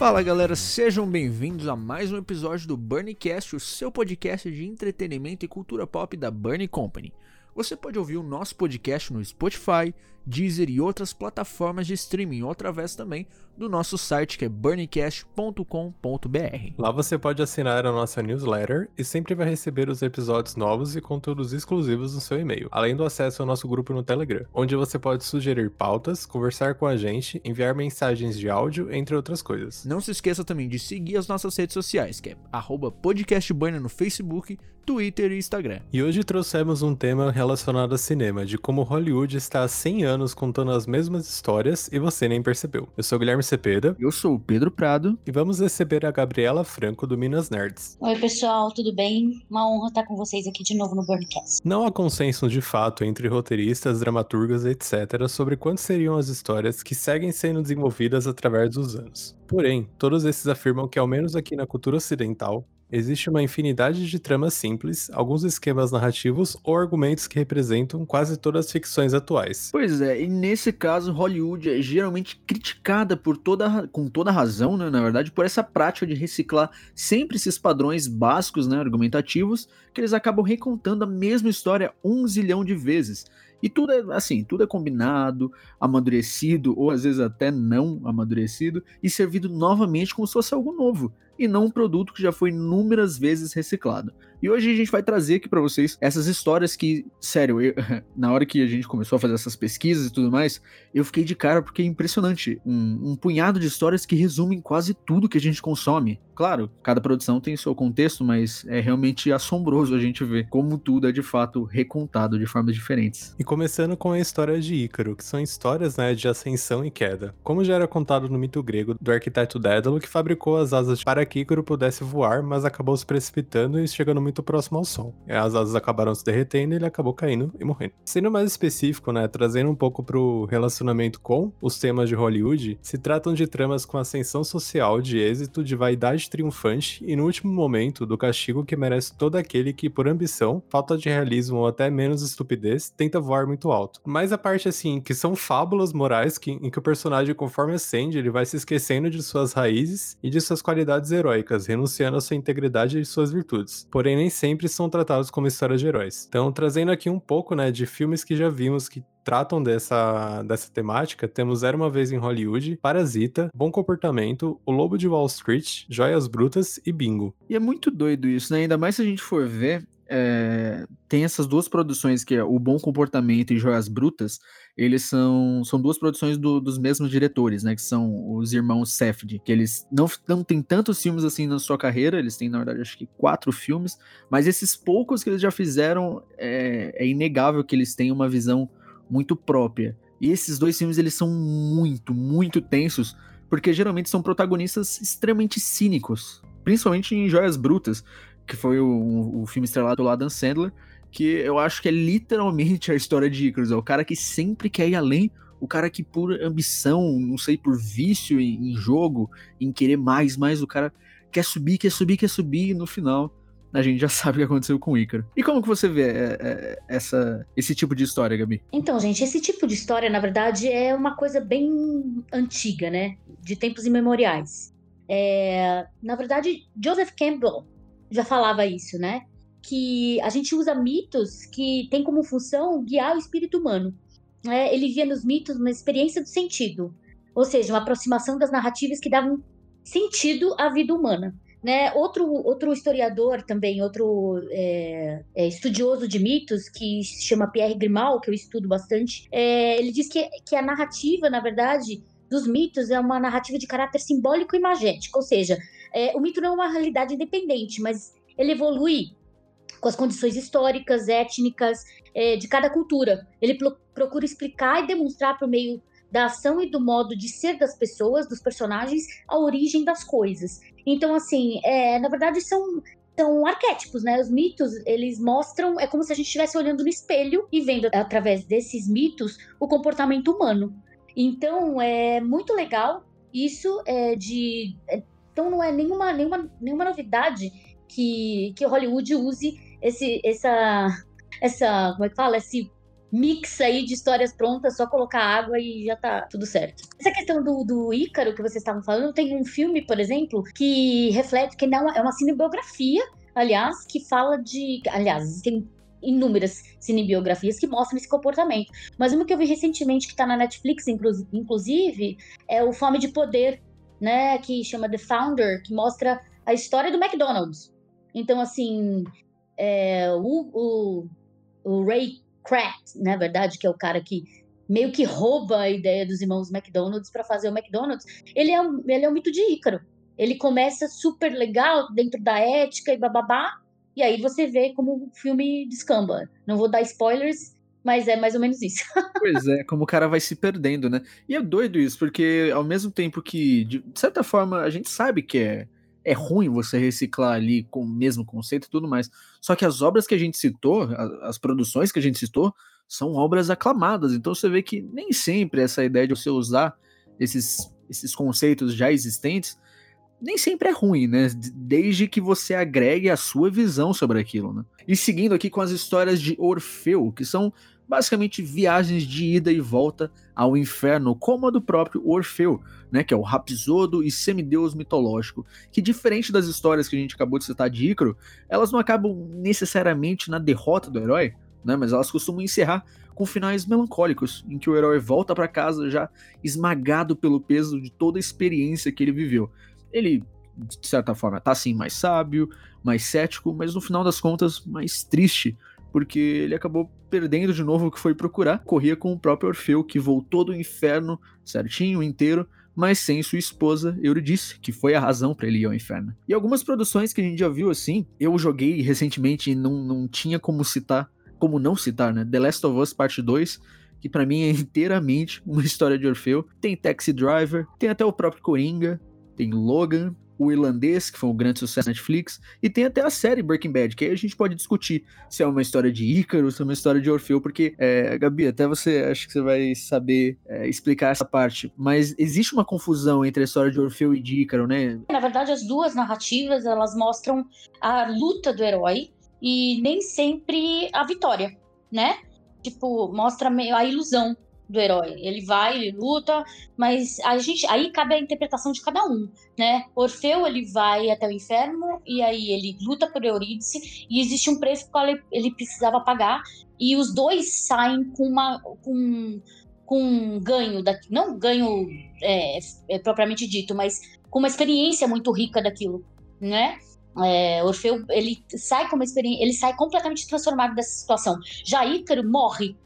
Fala galera, sejam bem-vindos a mais um episódio do Burnicast, o seu podcast de entretenimento e cultura pop da Burnie Company. Você pode ouvir o nosso podcast no Spotify, Deezer e outras plataformas de streaming, ou através também do nosso site que é burnicast.com.br. Lá você pode assinar a nossa newsletter e sempre vai receber os episódios novos e conteúdos exclusivos no seu e-mail, além do acesso ao nosso grupo no Telegram, onde você pode sugerir pautas, conversar com a gente, enviar mensagens de áudio, entre outras coisas. Não se esqueça também de seguir as nossas redes sociais, que é podcastburner no Facebook, Twitter e Instagram. E hoje trouxemos um tema relacionado a cinema, de como Hollywood está há 100 anos contando as mesmas histórias e você nem percebeu. Eu sou Guilherme Cepeda. Eu sou o Pedro Prado. E vamos receber a Gabriela Franco do Minas Nerds. Oi, pessoal, tudo bem? Uma honra estar com vocês aqui de novo no Burncast. Não há consenso de fato entre roteiristas, dramaturgas, etc., sobre quantas seriam as histórias que seguem sendo desenvolvidas através dos anos. Porém, todos esses afirmam que, ao menos aqui na cultura ocidental, Existe uma infinidade de tramas simples, alguns esquemas narrativos ou argumentos que representam quase todas as ficções atuais. Pois é, e nesse caso, Hollywood é geralmente criticada por toda, com toda razão, né, na verdade, por essa prática de reciclar sempre esses padrões básicos, né, argumentativos, que eles acabam recontando a mesma história um zilhão de vezes. E tudo é assim, tudo é combinado, amadurecido, ou às vezes até não amadurecido, e servido novamente como se fosse algo novo e não um produto que já foi inúmeras vezes reciclado. E hoje a gente vai trazer aqui para vocês essas histórias que, sério, eu, na hora que a gente começou a fazer essas pesquisas e tudo mais, eu fiquei de cara porque é impressionante. Um, um punhado de histórias que resumem quase tudo que a gente consome. Claro, cada produção tem seu contexto, mas é realmente assombroso a gente ver como tudo é de fato recontado de formas diferentes. E começando com a história de Ícaro, que são histórias né, de ascensão e queda. Como já era contado no mito grego do arquiteto Dédalo, que fabricou as asas para que Ícaro pudesse voar, mas acabou se precipitando e chegando muito próximo ao Sol. As asas acabaram se derretendo e ele acabou caindo e morrendo. Sendo mais específico, né, trazendo um pouco pro relacionamento com os temas de Hollywood, se tratam de tramas com ascensão social, de êxito, de vaidade triunfante e, no último momento, do castigo que merece todo aquele que, por ambição, falta de realismo ou até menos estupidez, tenta voar muito alto. Mas a parte, assim, que são fábulas morais que, em que o personagem, conforme ascende, ele vai se esquecendo de suas raízes e de suas qualidades renunciando à sua integridade e suas virtudes. Porém, nem sempre são tratados como histórias de heróis. Então, trazendo aqui um pouco, né, de filmes que já vimos que tratam dessa, dessa temática, temos Era Uma Vez em Hollywood, Parasita, Bom Comportamento, O Lobo de Wall Street, Joias Brutas e Bingo. E é muito doido isso, né? Ainda mais se a gente for ver, é, tem essas duas produções que é o Bom Comportamento e Joias Brutas, eles são, são duas produções do, dos mesmos diretores, né, que são os irmãos Safdie, que eles não, não têm tantos filmes assim na sua carreira, eles têm na verdade acho que quatro filmes, mas esses poucos que eles já fizeram, é, é inegável que eles têm uma visão muito própria. E esses dois filmes eles são muito, muito tensos, porque geralmente são protagonistas extremamente cínicos, principalmente em Joias Brutas, que foi o, o filme estrelado pelo Adam Sandler, que eu acho que é literalmente a história de Icarus. É o cara que sempre quer ir além, o cara que por ambição, não sei, por vício em, em jogo, em querer mais, mais, o cara quer subir, quer subir, quer subir, e no final a gente já sabe o que aconteceu com o Ícaro. E como que você vê é, é, essa, esse tipo de história, Gabi? Então, gente, esse tipo de história, na verdade, é uma coisa bem antiga, né? De tempos imemoriais. É, na verdade, Joseph Campbell já falava isso, né? Que a gente usa mitos que tem como função guiar o espírito humano. É, ele via nos mitos uma experiência do sentido, ou seja, uma aproximação das narrativas que davam sentido à vida humana. Né? Outro, outro historiador também, outro é, é, estudioso de mitos, que se chama Pierre Grimal, que eu estudo bastante, é, ele diz que, que a narrativa, na verdade, dos mitos é uma narrativa de caráter simbólico e imagético, ou seja, é, o mito não é uma realidade independente, mas ele evolui com as condições históricas, étnicas é, de cada cultura. Ele pro procura explicar e demonstrar por meio da ação e do modo de ser das pessoas, dos personagens, a origem das coisas. Então, assim, é, na verdade, são são arquétipos, né? Os mitos, eles mostram, é como se a gente estivesse olhando no espelho e vendo através desses mitos o comportamento humano. Então, é muito legal isso é de é, então não é nenhuma, nenhuma, nenhuma novidade que, que Hollywood use esse, essa, essa, como é que fala? Esse mix aí de histórias prontas, só colocar água e já tá tudo certo. Essa questão do, do Ícaro que vocês estavam falando, tem um filme, por exemplo, que reflete, que não é uma cinebiografia, aliás, que fala de. Aliás, tem inúmeras cinebiografias que mostram esse comportamento. Mas uma que eu vi recentemente, que tá na Netflix, inclusive, é o Fome de Poder, né? Que chama The Founder, que mostra a história do McDonald's. Então, assim, é, o, o, o Ray Kraft, na verdade, que é o cara que meio que rouba a ideia dos irmãos McDonald's para fazer o McDonald's, ele é, um, ele é um mito de Ícaro. Ele começa super legal dentro da ética e bababá, e aí você vê como o filme descamba. Não vou dar spoilers, mas é mais ou menos isso. pois é, como o cara vai se perdendo, né? E é doido isso, porque ao mesmo tempo que, de certa forma, a gente sabe que é é ruim você reciclar ali com o mesmo conceito e tudo mais. Só que as obras que a gente citou, as produções que a gente citou, são obras aclamadas. Então você vê que nem sempre essa ideia de você usar esses, esses conceitos já existentes, nem sempre é ruim, né? Desde que você agregue a sua visão sobre aquilo, né? E seguindo aqui com as histórias de Orfeu, que são basicamente viagens de ida e volta ao inferno, como a do próprio Orfeu, né, que é o rapsodo e semideus mitológico, que diferente das histórias que a gente acabou de citar de Ícaro, elas não acabam necessariamente na derrota do herói, né, mas elas costumam encerrar com finais melancólicos, em que o herói volta para casa já esmagado pelo peso de toda a experiência que ele viveu. Ele, de certa forma, tá assim mais sábio, mais cético, mas no final das contas mais triste porque ele acabou perdendo de novo o que foi procurar. Corria com o próprio Orfeu, que voltou do inferno certinho, inteiro, mas sem sua esposa Eurídice, que foi a razão para ele ir ao inferno. E algumas produções que a gente já viu assim, eu joguei recentemente e não, não tinha como citar, como não citar, né? The Last of Us Parte 2, que para mim é inteiramente uma história de Orfeu. Tem Taxi Driver, tem até o próprio Coringa, tem Logan, o Irlandês, que foi um grande sucesso na Netflix, e tem até a série Breaking Bad, que aí a gente pode discutir se é uma história de Ícaro, se é uma história de Orfeu, porque, é, Gabi, até você, acho que você vai saber é, explicar essa parte, mas existe uma confusão entre a história de Orfeu e de Ícaro, né? Na verdade, as duas narrativas, elas mostram a luta do herói e nem sempre a vitória, né? Tipo, mostra a ilusão do herói. Ele vai, ele luta, mas a gente aí cabe a interpretação de cada um, né? Orfeu ele vai até o inferno e aí ele luta por Eurídice e existe um preço que ele, ele precisava pagar e os dois saem com uma com com ganho da, não ganho é, é, propriamente dito, mas com uma experiência muito rica daquilo, né? É, Orfeu ele sai com uma experiência, ele sai completamente transformado dessa situação. Já Ícaro morre,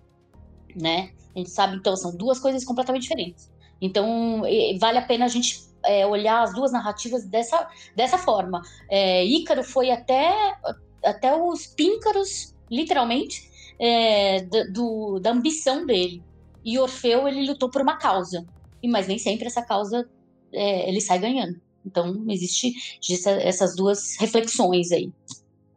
né? A gente sabe, então, são duas coisas completamente diferentes. Então, vale a pena a gente é, olhar as duas narrativas dessa, dessa forma. É, Ícaro foi até, até os píncaros, literalmente, é, do, da ambição dele. E Orfeu, ele lutou por uma causa. E, mas nem sempre essa causa é, ele sai ganhando. Então, existe essas duas reflexões aí.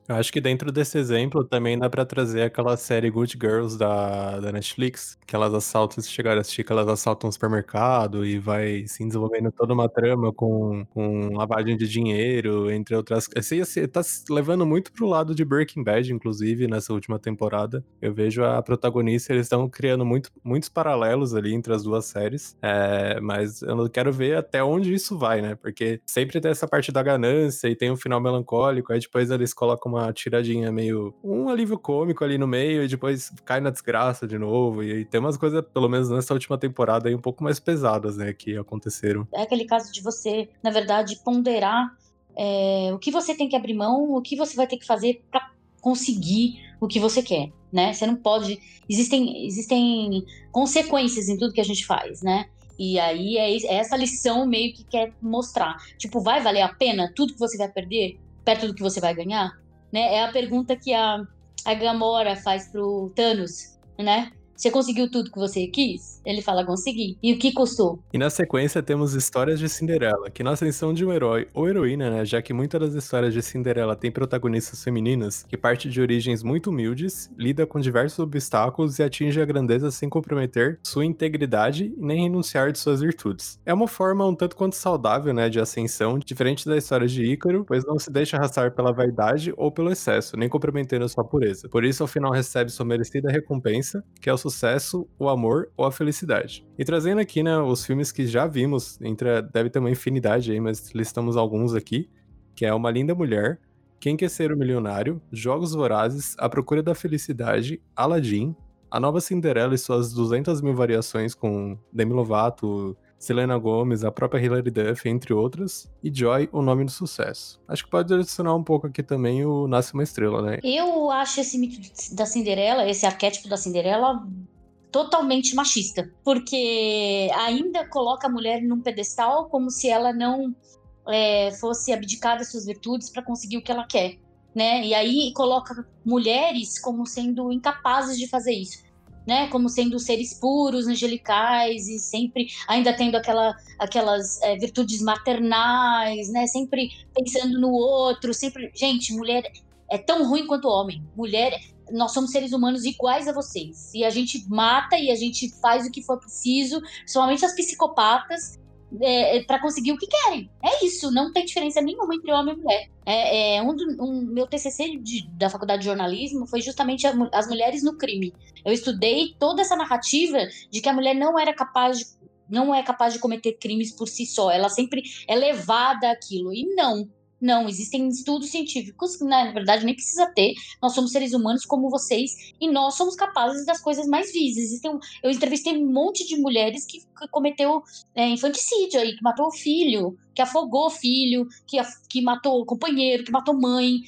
Eu acho que dentro desse exemplo também dá pra trazer aquela série Good Girls da, da Netflix, que elas assaltam, se chegaram a assistir, que elas assaltam um supermercado e vai se desenvolvendo toda uma trama com, com lavagem de dinheiro, entre outras coisas. Assim, assim, tá levando muito pro lado de Breaking Bad, inclusive, nessa última temporada. Eu vejo a protagonista, eles estão criando muito, muitos paralelos ali entre as duas séries, é, mas eu quero ver até onde isso vai, né? Porque sempre tem essa parte da ganância e tem um final melancólico, aí depois eles colocam uma uma tiradinha meio. um alívio cômico ali no meio e depois cai na desgraça de novo. E, tem umas coisas, pelo menos nessa última temporada, aí um pouco mais pesadas, né, que aconteceram. É aquele caso de você, na verdade, ponderar é, o que você tem que abrir mão, o que você vai ter que fazer para conseguir o que você quer, né? Você não pode. Existem, existem consequências em tudo que a gente faz, né? E aí é, é essa lição meio que quer mostrar. Tipo, vai valer a pena tudo que você vai perder perto do que você vai ganhar? Né? É a pergunta que a, a Gamora faz pro Thanos, né? Você conseguiu tudo que você quis? Ele fala, consegui. E o que custou? E na sequência temos histórias de Cinderela, que na ascensão de um herói ou heroína, né, já que muitas das histórias de Cinderela têm protagonistas femininas, que parte de origens muito humildes, lida com diversos obstáculos e atinge a grandeza sem comprometer sua integridade e nem renunciar de suas virtudes. É uma forma um tanto quanto saudável, né, de ascensão, diferente da história de Ícaro, pois não se deixa arrastar pela vaidade ou pelo excesso, nem comprometendo sua pureza. Por isso, ao final recebe sua merecida recompensa, que é o sucesso, o amor ou a felicidade. E trazendo aqui, né, os filmes que já vimos, entre, deve ter uma infinidade aí, mas listamos alguns aqui, que é Uma Linda Mulher, Quem Quer Ser o Milionário, Jogos Vorazes, A Procura da Felicidade, Aladdin, A Nova Cinderela e suas 200 mil variações com Demi Lovato, Selena Gomez, a própria Hilary Duff, entre outras, e Joy, o nome do sucesso. Acho que pode adicionar um pouco aqui também o Nasce uma Estrela, né? Eu acho esse mito da Cinderela, esse arquétipo da Cinderela, totalmente machista, porque ainda coloca a mulher num pedestal como se ela não é, fosse abdicar das suas virtudes para conseguir o que ela quer. Né? E aí coloca mulheres como sendo incapazes de fazer isso né, como sendo seres puros, angelicais e sempre ainda tendo aquela, aquelas é, virtudes maternais, né, sempre pensando no outro, sempre, gente, mulher é tão ruim quanto homem. Mulher, nós somos seres humanos iguais a vocês. E a gente mata e a gente faz o que for preciso, somente as psicopatas, é, é para conseguir o que querem. É isso, não tem diferença nenhuma entre homem e mulher. É, é um, do, um, meu TCC de, da faculdade de jornalismo foi justamente a, as mulheres no crime. Eu estudei toda essa narrativa de que a mulher não era capaz de não é capaz de cometer crimes por si só, ela sempre é levada àquilo. E não, não, existem estudos científicos que, na verdade, nem precisa ter. Nós somos seres humanos como vocês e nós somos capazes das coisas mais vis. Eu entrevistei um monte de mulheres que, cometeu é, infanticídio aí, que matou o filho, que afogou o filho, que, que matou o companheiro, que matou mãe.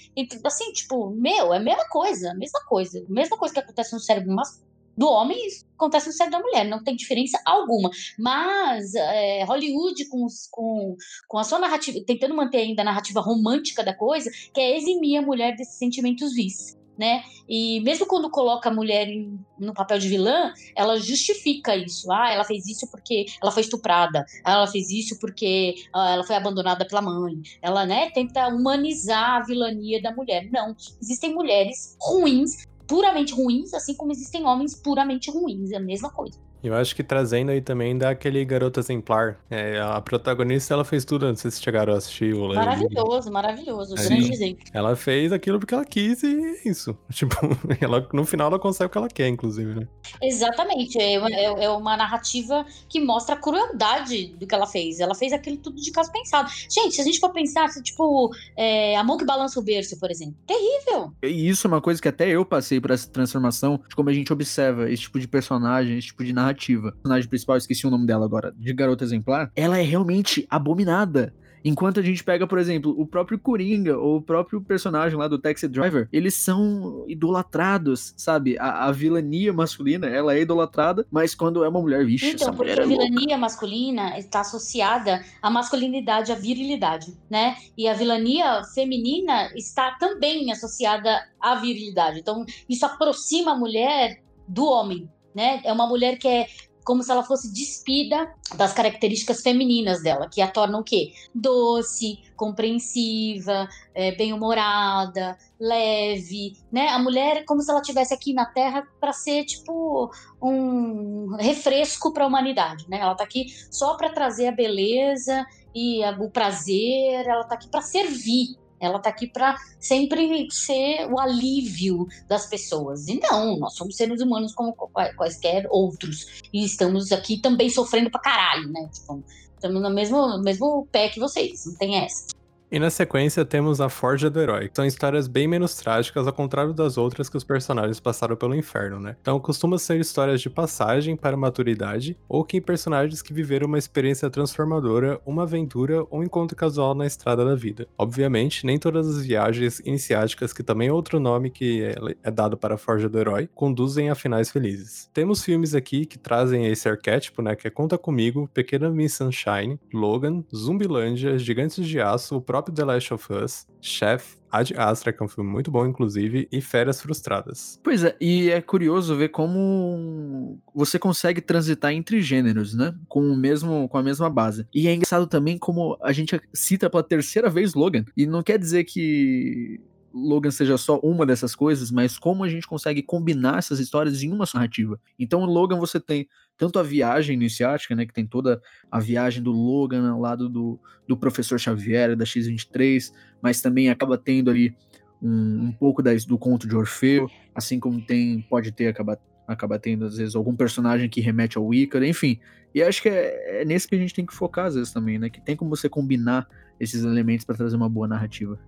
Assim, tipo, meu, é a mesma coisa, mesma coisa. Mesma coisa que acontece no cérebro masculino do homem acontece no cérebro da mulher, não tem diferença alguma. Mas é, Hollywood, com, com, com a sua narrativa, tentando manter ainda a narrativa romântica da coisa, quer eximir a mulher desses sentimentos vis. Né? E mesmo quando coloca a mulher em, no papel de vilã, ela justifica isso. Ah, ela fez isso porque ela foi estuprada. Ela fez isso porque ah, ela foi abandonada pela mãe. Ela, né, tenta humanizar a vilania da mulher. Não, existem mulheres ruins puramente ruins, assim como existem homens puramente ruins, é a mesma coisa. Eu acho que trazendo aí também daquele garoto exemplar. É, a protagonista, ela fez tudo, não sei se chegaram a assistir o Maravilhoso, maravilhoso, é, grande exemplo. Ela fez aquilo porque ela quis e é isso. Tipo, ela, no final ela consegue o que ela quer, inclusive, né? Exatamente, é uma, é, é uma narrativa que mostra a crueldade do que ela fez. Ela fez aquilo tudo de caso pensado. Gente, se a gente for pensar, tipo, é, a mão que balança o berço, por exemplo, terrível. E isso é uma coisa que até eu passei por essa transformação, de como a gente observa esse tipo de personagem, esse tipo de narrativa narrativa, a personagem principal, esqueci o nome dela agora, de Garota Exemplar, ela é realmente abominada. Enquanto a gente pega, por exemplo, o próprio Coringa ou o próprio personagem lá do Taxi Driver, eles são idolatrados, sabe? A, a vilania masculina, ela é idolatrada, mas quando é uma mulher, vixe, então, essa mulher porque é a vilania masculina está associada à masculinidade, à virilidade, né? E a vilania feminina está também associada à virilidade. Então, isso aproxima a mulher do homem, né? É uma mulher que é como se ela fosse despida das características femininas dela, que a tornam o quê? Doce, compreensiva, é, bem-humorada, leve, né? A mulher é como se ela tivesse aqui na Terra para ser tipo um refresco para a humanidade, né? Ela está aqui só para trazer a beleza e a, o prazer, ela está aqui para servir, ela está aqui para sempre ser o alívio das pessoas. E não, nós somos seres humanos como quaisquer outros. E estamos aqui também sofrendo pra caralho, né? Tipo, estamos no mesmo, mesmo pé que vocês, não tem essa. E na sequência temos a Forja do Herói. São histórias bem menos trágicas, ao contrário das outras que os personagens passaram pelo inferno, né? Então costuma ser histórias de passagem para maturidade, ou que personagens que viveram uma experiência transformadora, uma aventura ou um encontro casual na estrada da vida. Obviamente, nem todas as viagens iniciáticas, que também é outro nome que é, é dado para a Forja do Herói, conduzem a finais felizes. Temos filmes aqui que trazem esse arquétipo, né? Que é Conta Comigo, Pequena Miss Sunshine, Logan, Zumbilândia, Gigantes de Aço, o próprio próprio The Last of Us, Chef, Ad Astra, que é um filme muito bom, inclusive, e Férias Frustradas. Pois é, e é curioso ver como você consegue transitar entre gêneros, né? Com o mesmo, com a mesma base. E é engraçado também como a gente cita pela terceira vez Logan. E não quer dizer que Logan seja só uma dessas coisas, mas como a gente consegue combinar essas histórias em uma narrativa. Então, Logan você tem tanto a viagem iniciática, né, que tem toda a viagem do Logan ao lado do, do professor Xavier, da X-23, mas também acaba tendo ali um, um pouco do conto de Orfeu, assim como tem, pode ter, acaba, acaba tendo às vezes algum personagem que remete ao Ícaro, enfim. E acho que é, é nesse que a gente tem que focar às vezes também, né, que tem como você combinar esses elementos para trazer uma boa narrativa.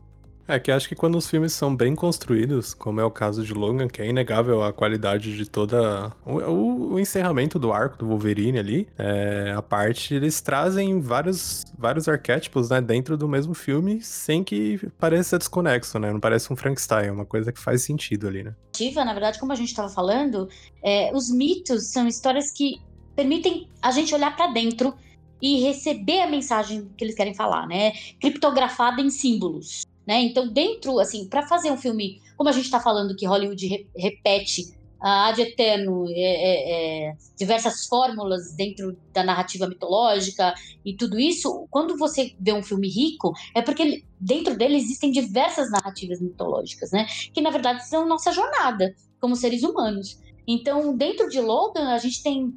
É que acho que quando os filmes são bem construídos, como é o caso de Logan, que é inegável a qualidade de toda. O, o, o encerramento do arco do Wolverine ali, é, a parte, eles trazem vários, vários arquétipos né, dentro do mesmo filme, sem que pareça desconexo, né? Não parece um Frankenstein, é uma coisa que faz sentido ali, né? Na verdade, como a gente estava falando, é, os mitos são histórias que permitem a gente olhar para dentro e receber a mensagem que eles querem falar, né? Criptografada em símbolos. Né? Então, dentro, assim, para fazer um filme, como a gente está falando que Hollywood re repete a ad eterno é, é, é, diversas fórmulas dentro da narrativa mitológica e tudo isso, quando você vê um filme rico, é porque dentro dele existem diversas narrativas mitológicas, né? Que na verdade são nossa jornada como seres humanos. Então, dentro de Logan, a gente tem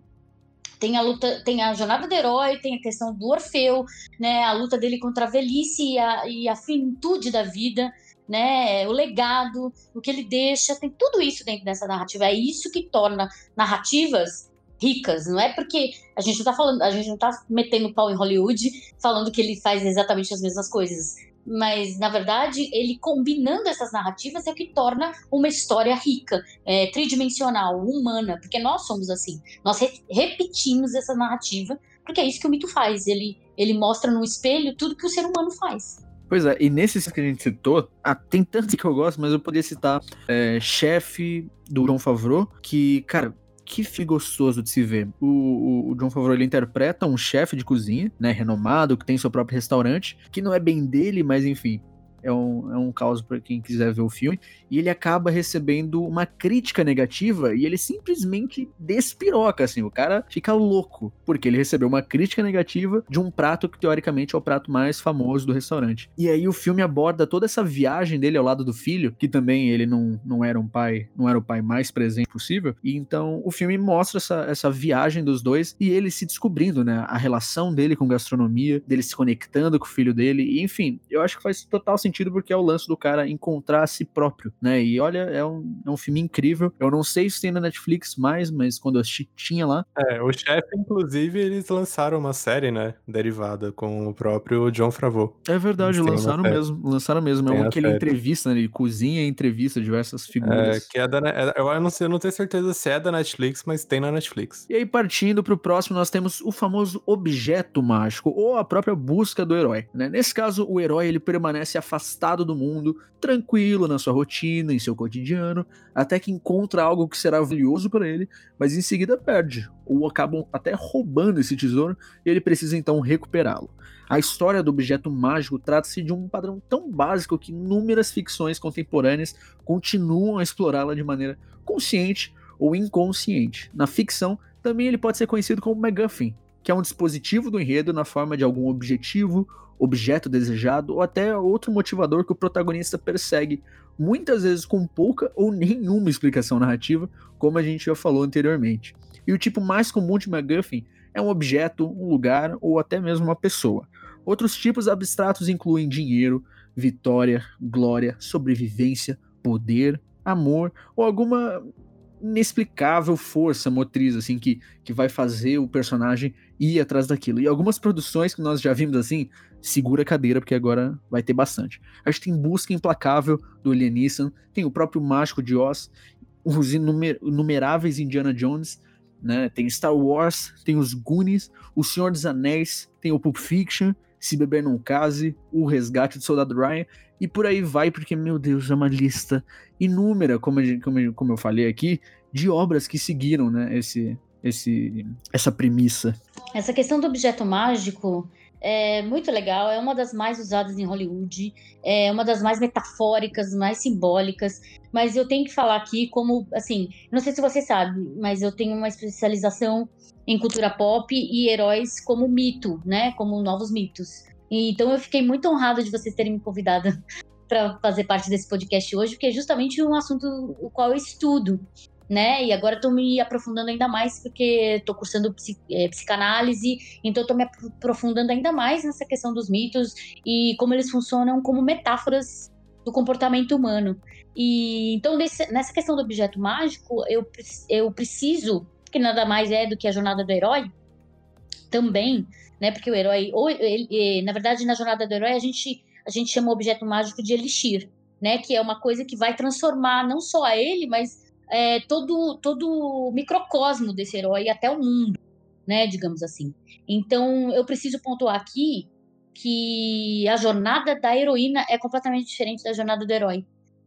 tem a luta, tem a jornada do herói, tem a questão do Orfeu, né? A luta dele contra a velhice e a, e a finitude da vida, né? O legado, o que ele deixa, tem tudo isso dentro dessa narrativa. É isso que torna narrativas ricas, não é porque a gente não tá falando, a gente não tá metendo pau em Hollywood falando que ele faz exatamente as mesmas coisas mas na verdade ele combinando essas narrativas é o que torna uma história rica, é, tridimensional, humana, porque nós somos assim, nós re repetimos essa narrativa, porque é isso que o mito faz, ele, ele mostra no espelho tudo que o ser humano faz. Pois é, e nesses que a gente citou, ah, tem tantos que eu gosto, mas eu poderia citar é, Chefe do John Favreau, que, cara, que filme gostoso de se ver. O, o, o John Favreau ele interpreta um chefe de cozinha, né, renomado, que tem seu próprio restaurante, que não é bem dele, mas enfim, é um, é um caos para quem quiser ver o filme, e ele acaba recebendo uma crítica negativa e ele simplesmente despiroca, assim, o cara fica louco, porque ele recebeu uma crítica negativa de um prato que teoricamente é o prato mais famoso do restaurante. E aí o filme aborda toda essa viagem dele ao lado do filho, que também ele não, não era um pai, não era o pai mais presente possível, e então o filme mostra essa, essa viagem dos dois e ele se descobrindo, né, a relação dele com gastronomia, dele se conectando com o filho dele, e enfim, eu acho que faz total sentido sentido porque é o lance do cara encontrar a si próprio, né? E olha, é um, é um filme incrível. Eu não sei se tem na Netflix mais, mas quando eu assisti, tinha lá. É, o chefe, inclusive, eles lançaram uma série, né? Derivada com o próprio John Favreau. É verdade, lançaram mesmo. Lançaram mesmo. Tem é um que ele entrevista, né? Ele cozinha e entrevista diversas figuras. É, que é da. É, eu não, sei, eu não tenho certeza se é da Netflix, mas tem na Netflix. E aí, partindo pro próximo, nós temos o famoso objeto mágico, ou a própria busca do herói. Né? Nesse caso, o herói ele permanece afastado afastado do mundo, tranquilo na sua rotina, em seu cotidiano, até que encontra algo que será valioso para ele, mas em seguida perde, ou acabam até roubando esse tesouro e ele precisa então recuperá-lo. A história do objeto mágico trata-se de um padrão tão básico que inúmeras ficções contemporâneas continuam a explorá-la de maneira consciente ou inconsciente. Na ficção, também ele pode ser conhecido como MacGuffin, que é um dispositivo do enredo na forma de algum objetivo objeto desejado ou até outro motivador que o protagonista persegue, muitas vezes com pouca ou nenhuma explicação narrativa, como a gente já falou anteriormente. E o tipo mais comum de MacGuffin é um objeto, um lugar ou até mesmo uma pessoa. Outros tipos abstratos incluem dinheiro, vitória, glória, sobrevivência, poder, amor ou alguma inexplicável força motriz, assim, que, que vai fazer o personagem ir atrás daquilo. E algumas produções que nós já vimos assim, segura a cadeira, porque agora vai ter bastante. A gente tem Busca Implacável, do Liam Neeson, tem o próprio Mágico de Oz, os inumer inumeráveis Indiana Jones, né? Tem Star Wars, tem os Goonies, O Senhor dos Anéis, tem o Pulp Fiction, Se Beber Não Case, O Resgate do Soldado Ryan, e por aí vai, porque, meu Deus, é uma lista inúmera, como, como, como eu falei aqui, de obras que seguiram né, esse, esse, essa premissa. Essa questão do objeto mágico é muito legal, é uma das mais usadas em Hollywood, é uma das mais metafóricas, mais simbólicas. Mas eu tenho que falar aqui como, assim, não sei se você sabe, mas eu tenho uma especialização em cultura pop e heróis como mito, né? Como novos mitos. Então eu fiquei muito honrada de vocês terem me convidado para fazer parte desse podcast hoje, porque é justamente um assunto o qual eu estudo né? E agora estou me aprofundando ainda mais porque estou cursando é, psicanálise, então estou me aprofundando ainda mais nessa questão dos mitos e como eles funcionam como metáforas do comportamento humano. E então nessa questão do objeto mágico, eu, eu preciso que nada mais é do que a jornada do herói também, né? Porque o herói, ou ele, na verdade, na jornada do herói a gente a gente chama o objeto mágico de elixir, né? Que é uma coisa que vai transformar não só a ele, mas é, todo, todo o microcosmo desse herói até o mundo, né, digamos assim. Então, eu preciso pontuar aqui que a jornada da heroína é completamente diferente da jornada do herói.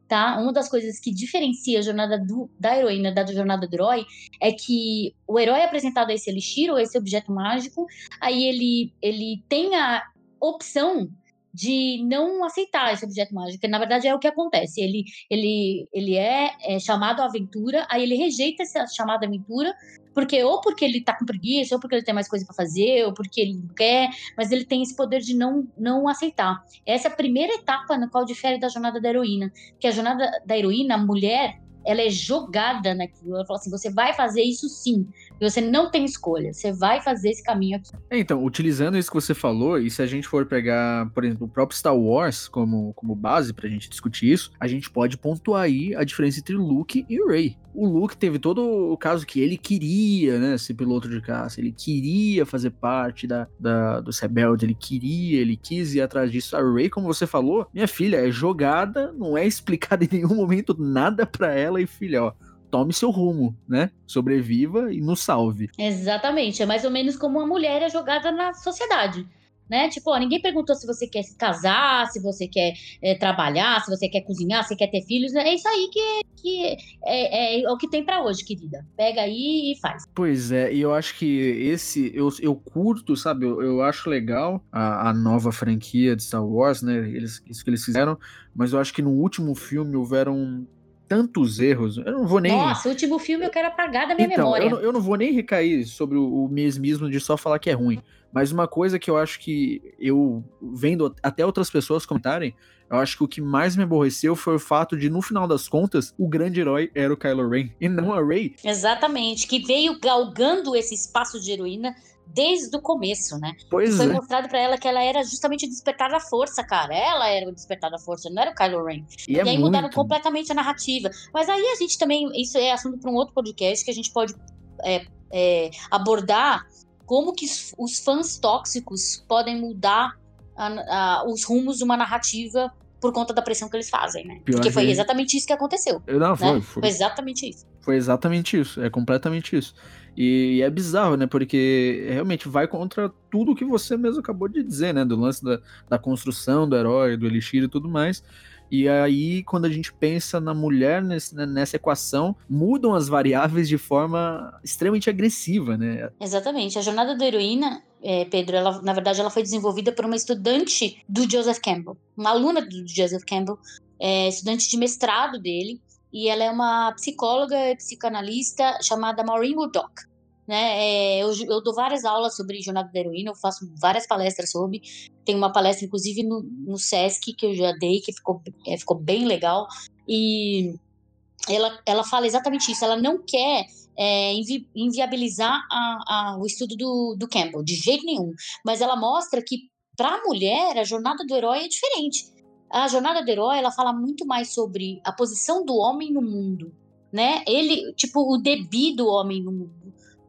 Tá? Uma das coisas que diferencia a jornada do, da heroína da jornada do herói é que o herói é apresentado a esse elixir ou esse objeto mágico, aí ele, ele tem a opção de não aceitar esse objeto mágico, que na verdade é o que acontece. Ele, ele, ele é, é chamado à aventura, aí ele rejeita essa chamada aventura, porque ou porque ele tá com preguiça, ou porque ele tem mais coisa para fazer, ou porque ele não quer, mas ele tem esse poder de não, não aceitar. Essa é a primeira etapa na qual difere da jornada da heroína, que a jornada da heroína, a mulher, ela é jogada naquilo. Ela fala assim: você vai fazer isso sim. Você não tem escolha. Você vai fazer esse caminho aqui. É, então, utilizando isso que você falou, e se a gente for pegar, por exemplo, o próprio Star Wars como, como base pra gente discutir isso, a gente pode pontuar aí a diferença entre Luke e Rey. O Luke teve todo o caso que ele queria, né, ser piloto de caça, ele queria fazer parte da, da, dos rebeldes, ele queria, ele quis ir atrás disso. A Rey, como você falou, minha filha, é jogada, não é explicado em nenhum momento nada para ela e filha, ó, tome seu rumo, né? Sobreviva e nos salve. Exatamente. É mais ou menos como uma mulher é jogada na sociedade. Né? Tipo, ó, ninguém perguntou se você quer se casar, se você quer é, trabalhar, se você quer cozinhar, se quer ter filhos. É isso aí que, que é, é, é o que tem para hoje, querida. Pega aí e faz. Pois é, e eu acho que esse eu, eu curto, sabe? Eu, eu acho legal a, a nova franquia de Star Wars, né? Eles, isso que eles fizeram, mas eu acho que no último filme houveram tantos erros. Eu não vou nem. Nossa, o último filme eu quero apagar da minha então, memória. Eu não, eu não vou nem recair sobre o, o mesmismo de só falar que é ruim. Mas uma coisa que eu acho que eu, vendo até outras pessoas comentarem, eu acho que o que mais me aborreceu foi o fato de, no final das contas, o grande herói era o Kylo Ren e não a Rey. Exatamente, que veio galgando esse espaço de heroína desde o começo, né? Pois Foi é. mostrado para ela que ela era justamente o despertar da força, cara. Ela era o despertar da força, não era o Kylo Ren. E, E, é aí muito... mudaram completamente a narrativa. Mas aí a gente também, isso é assunto para um outro podcast que a gente pode é, é, abordar como que os, fãs tóxicos podem mudar a- a- os rumos de uma narrativa por conta da pressão que eles fazem, né? Pior Porque foi que- exatamente isso que aconteceu. Não, foi, Né? foi. Foi exatamente isso. Foi exatamente isso, é completamente isso. E é bizarro, né? Porque realmente vai contra tudo que você mesmo acabou de dizer, né? Do lance da, da construção do herói, do elixir e tudo mais. E aí, quando a gente pensa na mulher nesse- né, nessa equação, mudam as variáveis de forma extremamente agressiva, né? Exatamente. A jornada da heroína, é, Pedro, ela, na verdade, ela foi desenvolvida por uma estudante do Joseph Campbell, uma aluna do Joseph Campbell, é, estudante de mestrado dele, e ela é uma psicóloga e psicanalista chamada Maureen Woodcock. Né? É, eu, eu dou várias aulas sobre jornada da heroína, eu faço várias palestras sobre. Tem uma palestra, inclusive, no, no SESC, que eu já dei, que ficou, é, ficou bem legal. E ela, ela fala exatamente isso. Ela não quer é, invi- inviabilizar a- a- o estudo do, do Campbell, de jeito nenhum. Mas ela mostra que, para a mulher, a jornada do herói é diferente. A jornada do herói, ela fala muito mais sobre a posição do homem no mundo, né? Ele, tipo, o debi do homem no mundo.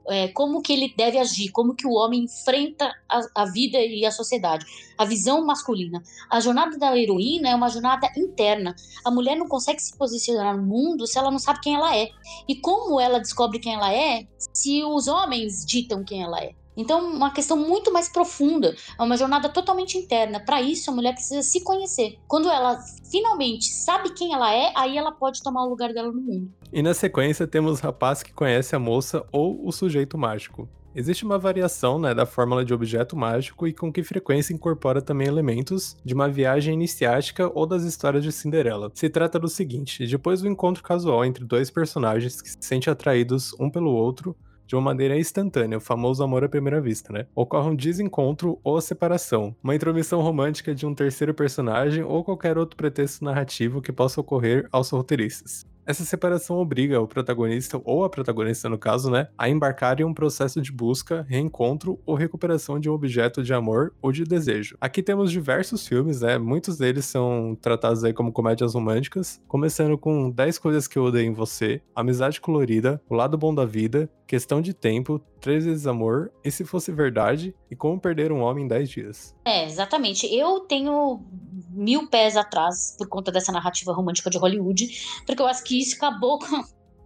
É, como que ele deve agir, como que o homem enfrenta a, a vida e a sociedade, a visão masculina. A jornada da heroína é uma jornada interna. A mulher não consegue se posicionar no mundo se ela não sabe quem ela é. E como ela descobre quem ela é se os homens ditam quem ela é? Então, uma questão muito mais profunda, é uma jornada totalmente interna. Para isso, a mulher precisa se conhecer. Quando ela finalmente sabe quem ela é, aí ela pode tomar o lugar dela no mundo. E na sequência temos o rapaz que conhece a moça ou o sujeito mágico. Existe uma variação né, da fórmula de objeto mágico e com que frequência incorpora também elementos de uma viagem iniciática ou das histórias de Cinderela. Se trata do seguinte: depois do encontro casual entre dois personagens que se sentem atraídos um pelo outro, de uma maneira instantânea, o famoso amor à primeira vista, né? Ocorre um desencontro ou separação, uma intromissão romântica de um terceiro personagem ou qualquer outro pretexto narrativo que possa ocorrer aos roteiristas. Essa separação obriga o protagonista, ou a protagonista no caso, né, a embarcar em um processo de busca, reencontro ou recuperação de um objeto de amor ou de desejo. Aqui temos diversos filmes, né, muitos deles são tratados aí como comédias românticas, começando com 10 coisas que eu odeio em você, Amizade Colorida, O Lado Bom da Vida, Questão de Tempo, Três Vezes Amor, E Se Fosse Verdade, e Como Perder um Homem em 10 Dias. É, exatamente. Eu tenho mil pés atrás por conta dessa narrativa romântica de Hollywood, porque eu acho que isso acabou com,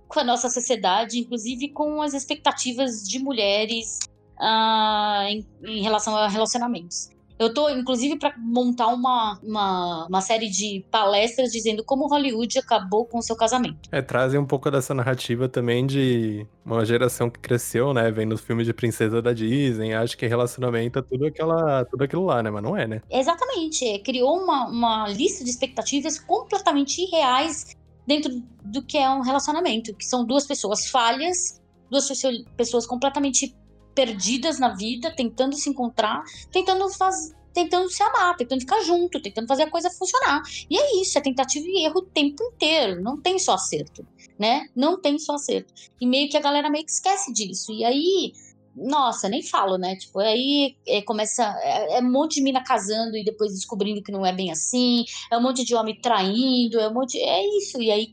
com a nossa sociedade, inclusive com as expectativas de mulheres uh, em, em relação a relacionamentos. Eu tô, inclusive, para montar uma, uma, uma, série de palestras dizendo como Hollywood acabou com o seu casamento. É, trazem um pouco dessa narrativa também de uma geração que cresceu, né, vendo os filmes de princesa da Disney, acha que relacionamento é tudo, aquela, tudo aquilo lá, né, mas não é, né? Exatamente, criou uma, uma lista de expectativas completamente irreais dentro do que é um relacionamento, que são duas pessoas falhas, duas pessoas completamente perdidas na vida, tentando se encontrar, tentando fazer tentando se amar, tentando ficar junto, tentando fazer a coisa funcionar. E é isso, é tentativa e erro o tempo inteiro, não tem só acerto, né? Não tem só acerto. E meio que a galera meio que esquece disso. E aí, nossa, nem falo, né? Tipo, aí é, começa. É, é, um monte de mina casando e depois descobrindo que não é bem assim, é um monte de homem traindo, é um monte. É isso. E aí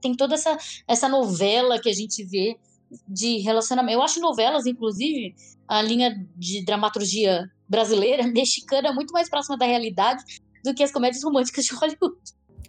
tem toda essa, essa novela que a gente vê de relacionamento. Eu acho novelas, inclusive, a linha de dramaturgia brasileira, mexicana, muito mais próxima da realidade do que as comédias românticas de Hollywood.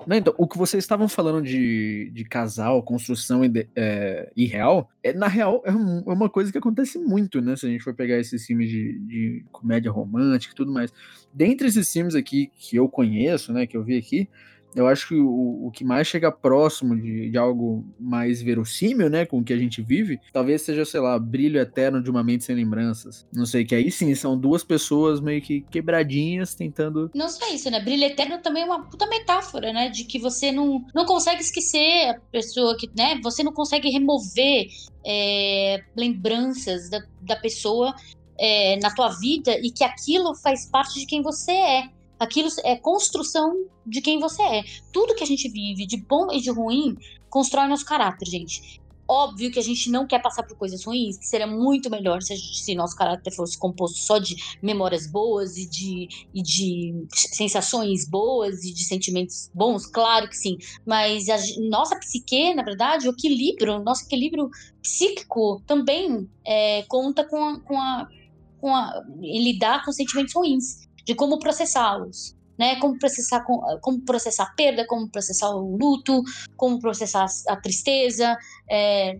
Não, então, o que vocês estavam falando de, de casal, construção é, irreal, é, na real é, um, é, uma coisa que acontece muito, né? Se a gente for pegar esses filmes de, de comédia romântica e tudo mais. Dentre esses filmes aqui que eu conheço, né, que eu vi aqui, eu acho que o, o que mais chega próximo de, de, algo mais verossímil, né, com o que a gente vive, talvez seja, sei lá, Brilho Eterno de uma Mente Sem Lembranças. Não sei, que aí sim, são duas pessoas meio que quebradinhas tentando... Não só isso, né, Brilho Eterno também é uma puta metáfora, né, de que você não, não consegue esquecer a pessoa que, né, você não consegue remover é, lembranças da, da pessoa é, na tua vida e que aquilo faz parte de quem você é. Aquilo é construção de quem você é. Tudo que a gente vive, de bom e de ruim, constrói nosso caráter, gente. Óbvio que a gente não quer passar por coisas ruins, que seria muito melhor se, gente, se nosso caráter fosse composto só de memórias boas e de, e de sensações boas e de sentimentos bons, claro que sim. Mas a nossa psique, na verdade, o equilíbrio, nosso equilíbrio psíquico também é, conta com a, com a, com a, em lidar com sentimentos ruins de como processá-los. Né, como processar, como processar a perda, como processar o luto, como processar a tristeza, é,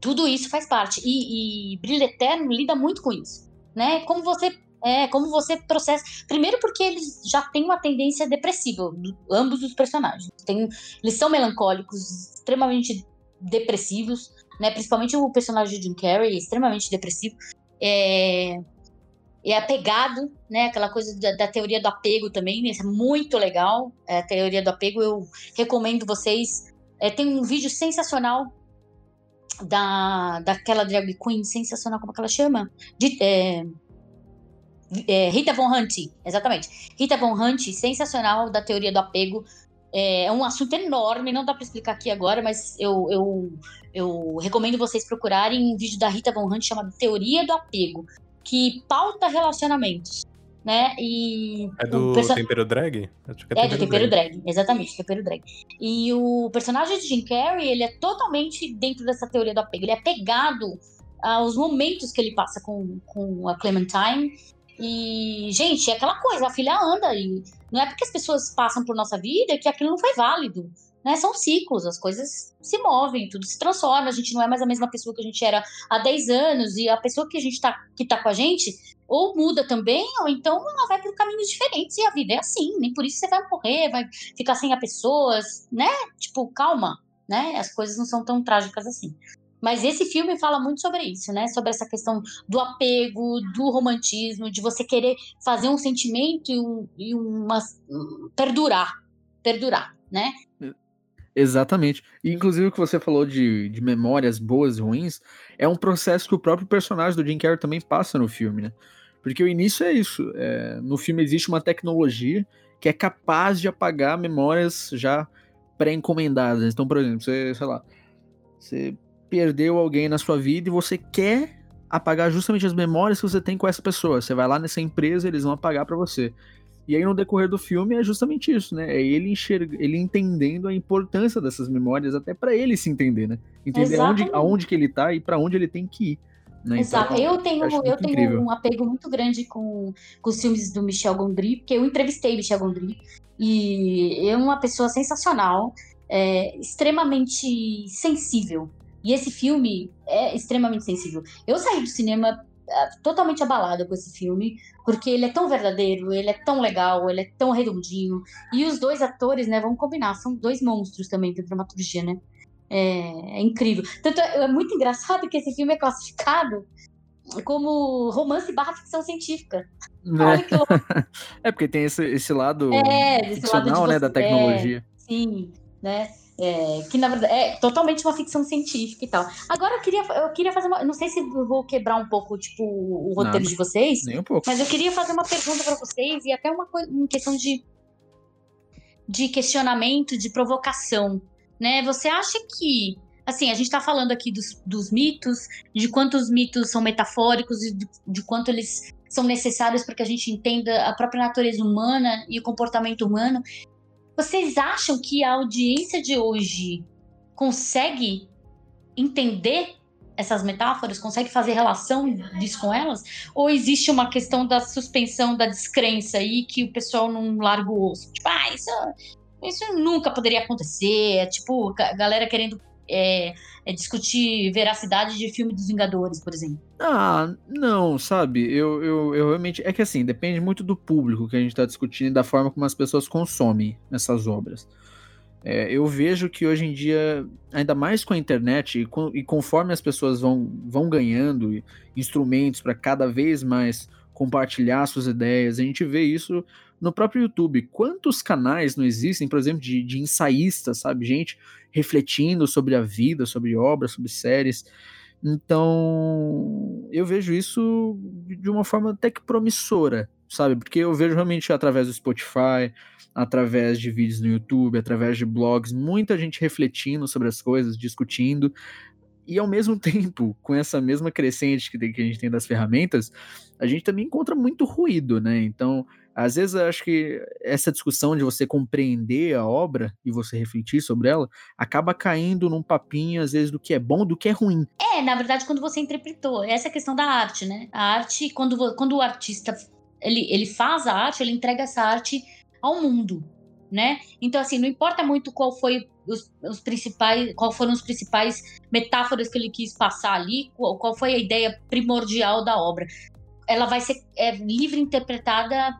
tudo isso faz parte. E, e Brilho Eterno lida muito com isso, né? Como você é, como você processa. Primeiro, porque eles já têm uma tendência depressiva, ambos os personagens. Tem, eles são melancólicos, extremamente depressivos, né? Principalmente o personagem de Jim Carrey, é extremamente depressivo. É, é apegado, né? Aquela coisa da, da teoria do apego também, é muito legal. É, a teoria do apego, eu recomendo vocês. É, tem um vídeo sensacional da, daquela drag queen sensacional, como é que ela chama? De, é, é, Rita Von Hunt, exatamente. Rita Von Hunt, sensacional da teoria do apego. É, é um assunto enorme, não dá para explicar aqui agora, mas eu, eu, eu recomendo vocês procurarem um vídeo da Rita Von Hunt chamado Teoria do Apego que pauta relacionamentos. Né? E é do perso... Tempero Drag? É, é, do Tempero drag. drag. exatamente, Tempero Drag. E o personagem de Jim Carrey, ele é totalmente dentro dessa teoria do apego. Ele é pegado aos momentos que ele passa com, com a Clementine. E, gente, é aquela coisa, a filha anda. E não é porque as pessoas passam por nossa vida que aquilo não foi válido né? São ciclos, as coisas se movem, tudo se transforma, a gente não é mais a mesma pessoa que a gente era há 10 anos, e a pessoa que a gente tá, que tá com a gente, ou muda também, ou então ela vai por caminhos diferentes, e a vida é assim, nem por isso você vai morrer, vai ficar sem a pessoa, né? Tipo, calma, né? As coisas não são tão trágicas assim. Mas esse filme fala muito sobre isso, né? Sobre essa questão do apego, do romantismo, de você querer fazer um sentimento e, um, e uma perdurar, perdurar, né? Exatamente. E, inclusive o que você falou de, de memórias boas e ruins é um processo que o próprio personagem do Jim Carrey também passa no filme, né? Porque o início é isso. É, no filme existe uma tecnologia que é capaz de apagar memórias já pré-encomendadas. Então, por exemplo, você, sei lá, você perdeu alguém na sua vida e você quer apagar justamente as memórias que você tem com essa pessoa. Você vai lá nessa empresa, eles vão apagar para você. E aí no decorrer do filme é justamente isso, né? É ele enxerga, ele entendendo a importância dessas memórias até para ele se entender, né? Entender aonde, aonde que ele tá e para onde ele tem que ir. Né? Exato. Então, eu tenho, eu, tenho um apego muito grande com, com os filmes do Michel Gondry, porque eu entrevistei Michel Gondry e é uma pessoa sensacional, é, extremamente sensível. E esse filme é extremamente sensível. Eu saí do cinema totalmente abalada com esse filme, porque ele é tão verdadeiro, ele é tão legal, ele é tão redondinho. E os dois atores, né, vamos combinar, são dois monstros também da dramaturgia, né? É, é incrível. Tanto é, é, muito engraçado que esse filme é classificado como romance barra ficção científica. Né? é porque tem esse, esse lado é, ficcional, lado né, da tecnologia. É, sim, né? É, que na verdade é totalmente uma ficção científica e tal. Agora eu queria, eu queria fazer uma. Não sei se vou quebrar um pouco tipo, o roteiro Nada, de vocês. Nem um pouco. Mas eu queria fazer uma pergunta para vocês e até uma, uma questão de, de questionamento, de provocação. Né? Você acha que. Assim, a gente está falando aqui dos, dos mitos, de quantos mitos são metafóricos e de, de quanto eles são necessários para que a gente entenda a própria natureza humana e o comportamento humano. Vocês acham que a audiência de hoje consegue entender essas metáforas? Consegue fazer relação disso com elas? Ou existe uma questão da suspensão da descrença aí que o pessoal não larga o osso? Tipo, ah, isso, isso nunca poderia acontecer. É tipo, a galera querendo é, é discutir veracidade de filme dos Vingadores, por exemplo. Ah, não, sabe? Eu, eu, eu realmente. É que assim, depende muito do público que a gente está discutindo e da forma como as pessoas consomem essas obras. É, eu vejo que hoje em dia, ainda mais com a internet, e, com, e conforme as pessoas vão, vão ganhando instrumentos para cada vez mais compartilhar suas ideias, a gente vê isso no próprio YouTube. Quantos canais não existem, por exemplo, de, de ensaístas, sabe? Gente refletindo sobre a vida, sobre obras, sobre séries. Então, eu vejo isso de uma forma até que promissora, sabe? Porque eu vejo realmente através do Spotify, através de vídeos no YouTube, através de blogs, muita gente refletindo sobre as coisas, discutindo. E ao mesmo tempo, com essa mesma crescente que, a gente tem das ferramentas, a gente também encontra muito ruído, né? Então, às vezes eu acho que essa discussão de você compreender a obra e você refletir sobre ela acaba caindo num papinho, às vezes, do que é bom do que é ruim. É, na verdade, quando você interpretou, essa é a questão da arte, né? A arte, quando, quando o artista ele, ele faz a arte, ele entrega essa arte ao mundo, né? Então, assim, não importa muito qual foi os, os principais, qual foram os principais metáforas que ele quis passar ali, qual, qual foi a ideia primordial da obra ela vai ser é, livre interpretada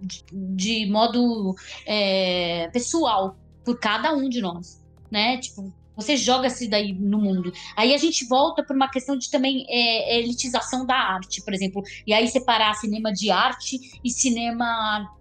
de, de modo é, pessoal por cada um de nós, né? Tipo, você joga isso daí no mundo. Aí a gente volta para uma questão de também é, elitização da arte, por exemplo. E aí separar cinema de arte e cinema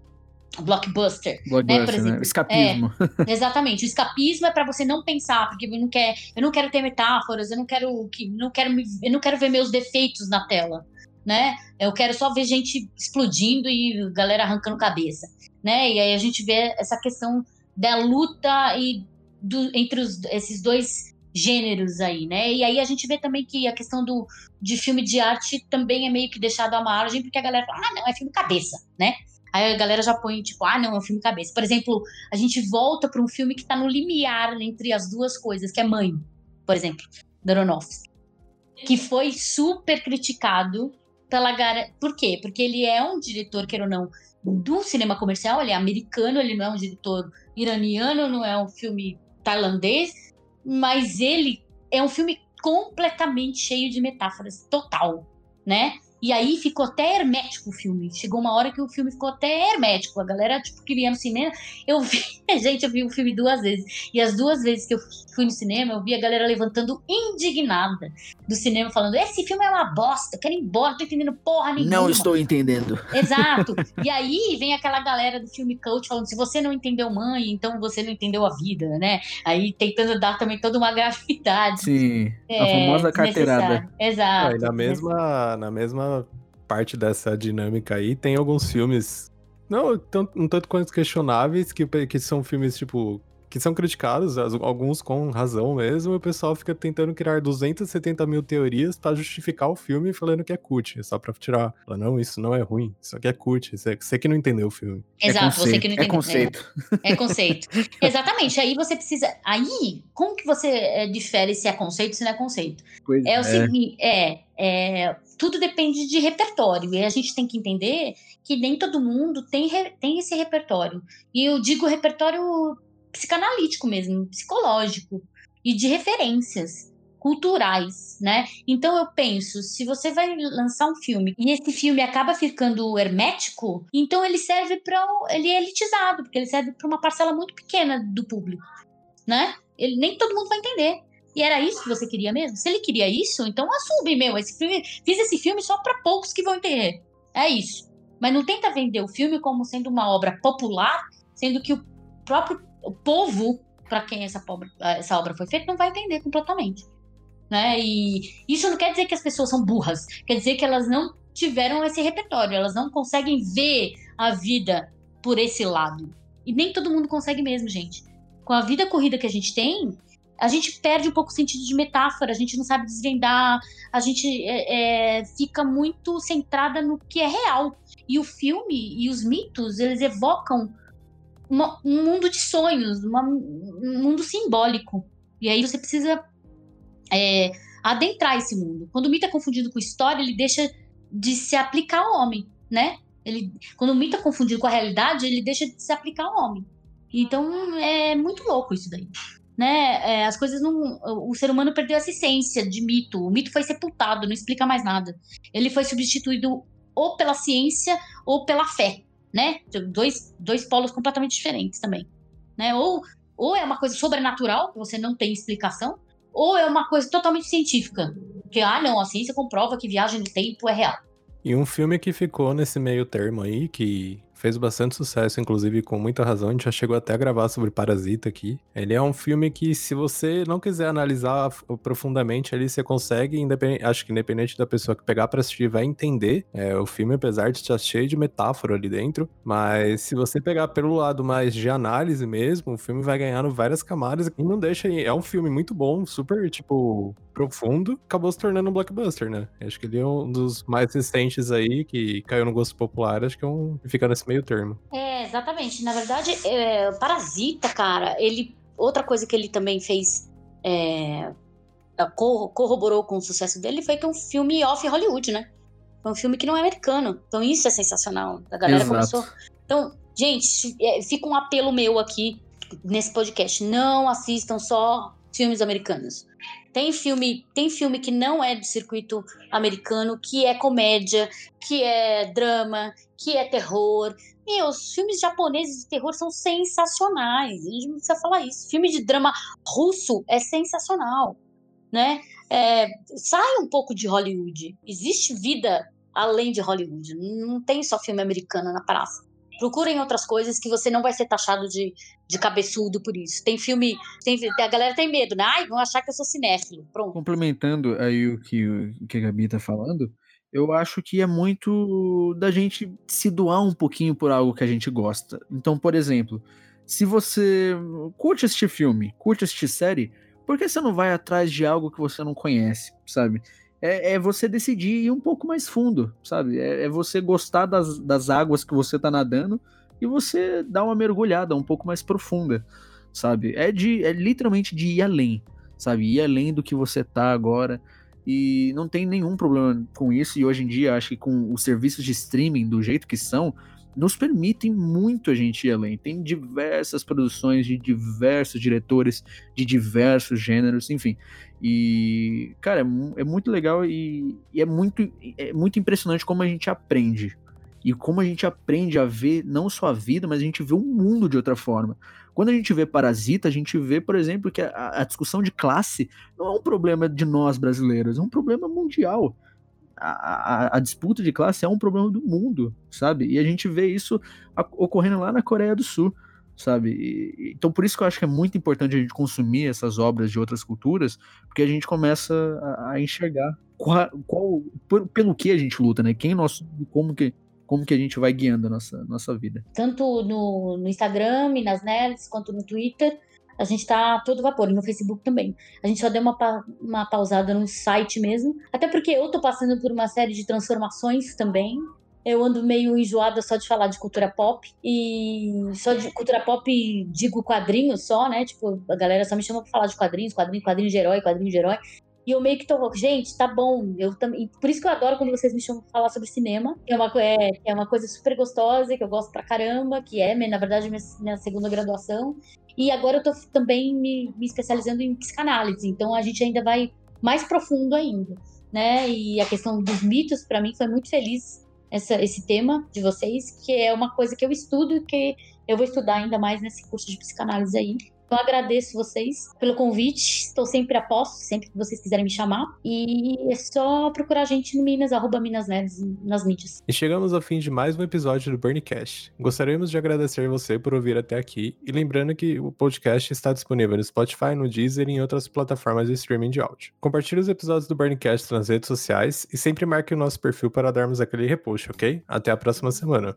blockbuster, blockbuster né, por né? exemplo. Né? Escapismo. É, exatamente. O escapismo é para você não pensar, porque eu não quero, eu não quero ter metáforas, eu não quero que, não quero, eu não quero ver meus defeitos na tela né? Eu quero só ver gente explodindo e galera arrancando cabeça, né? E aí a gente vê essa questão da luta e do, entre os, esses dois gêneros aí, né? E aí a gente vê também que a questão do, de filme de arte também é meio que deixado à margem, porque a galera fala, ah, não, é filme cabeça, né? Aí a galera já põe, tipo, ah, não, é um filme cabeça. Por exemplo, a gente volta para um filme que está no limiar entre as duas coisas, que é Mãe, por exemplo, da Aronofsky, que foi super criticado pela gar... Por quê? Porque ele é um diretor, queira ou não, do cinema comercial, ele é americano, ele não é um diretor iraniano, não é um filme tailandês, mas ele é um filme completamente cheio de metáforas, total, né? E aí ficou até hermético o filme. Chegou uma hora que o filme ficou até hermético. A galera, tipo, que via no cinema. Eu vi, gente, eu vi o filme duas vezes. E as duas vezes que eu fui no cinema, eu vi a galera levantando indignada do cinema, falando: esse filme é uma bosta, quero ir embora, não tô entendendo porra nenhuma. Não estou entendendo. Exato. E aí vem aquela galera do filme Coach falando: se você não entendeu mãe, então você não entendeu a vida, né? Aí tentando dar também toda uma gravidade. Sim. É, a famosa carteirada. Exato. Ah, na mesma, na mesma parte dessa dinâmica aí, tem alguns filmes. Não, um tanto quanto questionáveis, que, que são filmes, tipo, que são criticados, alguns com razão mesmo, e o pessoal fica tentando criar 270 mil teorias para justificar o filme falando que é cult, só pra tirar. Fala, não, isso não é ruim, isso aqui é cult, você, você que não entendeu o filme. Exato, é você que não É entendeu. conceito. É, é conceito. Exatamente, aí você precisa. Aí, como que você é, difere se é conceito ou se não é conceito? Pois É o seguinte, é, é, tudo depende de repertório, e a gente tem que entender que nem todo mundo tem, tem esse repertório. E eu digo repertório psicanalítico mesmo, psicológico, e de referências culturais, né? Então eu penso, se você vai lançar um filme e esse filme acaba ficando hermético, então ele serve para ele é elitizado, porque ele serve para uma parcela muito pequena do público, né? Ele nem todo mundo vai entender. E era isso que você queria mesmo? Se ele queria isso, então assume, meu, esse filme, fiz esse filme só para poucos que vão entender. É isso. Mas não tenta vender o filme como sendo uma obra popular, sendo que o próprio o povo para quem essa obra, essa obra foi feita não vai entender completamente. Né? E isso não quer dizer que as pessoas são burras, quer dizer que elas não tiveram esse repertório, elas não conseguem ver a vida por esse lado. E nem todo mundo consegue mesmo, gente. Com a vida corrida que a gente tem, a gente perde um pouco o sentido de metáfora, a gente não sabe desvendar, a gente é, é, fica muito centrada no que é real. E o filme e os mitos, eles evocam uma- um mundo de sonhos, uma- um mundo simbólico. E aí você precisa é, adentrar esse mundo. Quando o mito é confundido com história, ele deixa de se aplicar ao homem, né? Ele, quando o mito é confundido com a realidade, ele deixa de se aplicar ao homem. Então é muito louco isso daí. Né? É, as coisas não. O ser humano perdeu essa essência de mito. O mito foi sepultado, não explica mais nada. Ele foi substituído ou pela ciência ou pela fé, né? Dois, dois polos completamente diferentes também. Né? Ou, ou é uma coisa sobrenatural, que você não tem explicação, ou é uma coisa totalmente científica. Que, ah, não, a ciência comprova que viagem no tempo é real. E um filme que ficou nesse meio termo aí, que fez bastante sucesso, inclusive com muita razão, a gente já chegou até a gravar sobre Parasita aqui. Ele é um filme que, se você não quiser analisar profundamente ali, você consegue, acho que independente da pessoa que pegar pra assistir, vai entender é, o filme, apesar de estar cheio de metáfora ali dentro. Mas se você pegar pelo lado mais de análise mesmo, o filme vai ganhando várias camadas e não deixa. É um filme muito bom, super, tipo, profundo, acabou se tornando um blockbuster, né? Acho que ele é um dos mais recentes aí, que caiu no gosto popular, acho que é um que fica nesse meio termo. É, exatamente. Na verdade, é, o Parasita, cara, ele. Outra coisa que ele também fez. é, corro- corroborou com o sucesso dele foi que é um filme off Hollywood, né? Foi um filme que não é americano. Então isso é sensacional. A galera Exato. começou. Então, gente, é, fica um apelo meu aqui nesse podcast. Não assistam só filmes americanos. Tem filme, tem filme que não é do circuito americano, que é comédia, que é drama, que é terror. Meu, os filmes japoneses de terror são sensacionais. A gente não precisa falar isso. Filme de drama russo é sensacional, né? É, sai um pouco de Hollywood. Existe vida além de Hollywood. Não tem só filme americano na praça. Procurem outras coisas que você não vai ser taxado de, de cabeçudo por isso. Tem filme. Tem, a galera tem medo, né? Ai, vão achar que eu sou cinéfilo. Pronto. Complementando aí o que, o que a Gabi tá falando, eu acho que é muito da gente se doar um pouquinho por algo que a gente gosta. Então, por exemplo, se você curte assistir filme, curte assistir série, por que você não vai atrás de algo que você não conhece, sabe? É, é você decidir ir um pouco mais fundo, sabe? É, é você gostar das, das águas que você tá nadando e você dar uma mergulhada um pouco mais profunda, sabe? É, de, é literalmente de ir além, sabe? Ir além do que você tá agora. E não tem nenhum problema com isso. E hoje em dia, acho que com os serviços de streaming do jeito que são, nos permitem muito a gente ir além. Tem diversas produções de diversos diretores, de diversos gêneros, enfim. E, cara, é, é muito legal e, e, é, muito, é muito impressionante como a gente aprende. E como a gente aprende a ver não só a vida, mas a gente vê o mundo de outra forma. Quando a gente vê Parasita, a gente vê, por exemplo, que a, a discussão de classe não é um problema de nós brasileiros, é um problema mundial a, a, disputa de classe é um problema do mundo, sabe? E a gente vê isso ocorrendo lá na Coreia do Sul, sabe? E, então por isso que eu acho que é muito importante a gente consumir essas obras de outras culturas, porque a gente começa a, a enxergar qual, qual por, pelo que a gente luta, né? Quem nós, como que como que a gente vai guiando a nossa, nossa vida. Tanto no, no Instagram, nas Nerds, quanto no Twitter, a gente está todo vapor, no Facebook também. A gente só deu uma, pa uma pausada no site mesmo, até porque eu tô passando por uma série de transformações também. Eu ando meio enjoada só de falar de cultura pop, e só de cultura pop digo quadrinhos só, né? Tipo, a galera só me chama pra falar de quadrinhos, quadrinho, quadrinho de herói, quadrinho de herói. E eu meio que tô, gente, tá bom. Eu também, por isso que eu adoro quando vocês me chamam pra falar sobre cinema. Que é uma, é, é uma coisa super gostosa, que eu gosto pra caramba, que é, na verdade, minha, minha segunda graduação. E agora eu tô também me, me especializando em psicanálise, então a gente ainda vai mais profundo ainda, né? E a questão dos mitos, para mim, foi muito feliz essa, esse tema de vocês, que é uma coisa que eu estudo e que eu vou estudar ainda mais nesse curso de psicanálise aí. Então agradeço vocês pelo convite. Estou sempre a posto, sempre que vocês quiserem me chamar. E é só procurar a gente no Minas, arroba Minas Nerds, nas mídias. E chegamos ao fim de mais um episódio do Burncast. Gostaríamos de agradecer você por ouvir até aqui. E lembrando que o podcast está disponível no Spotify, no Deezer e em outras plataformas de streaming de áudio. Compartilhe os episódios do Burncast nas redes sociais e sempre marque o nosso perfil para darmos aquele repost, ok? Até a próxima semana.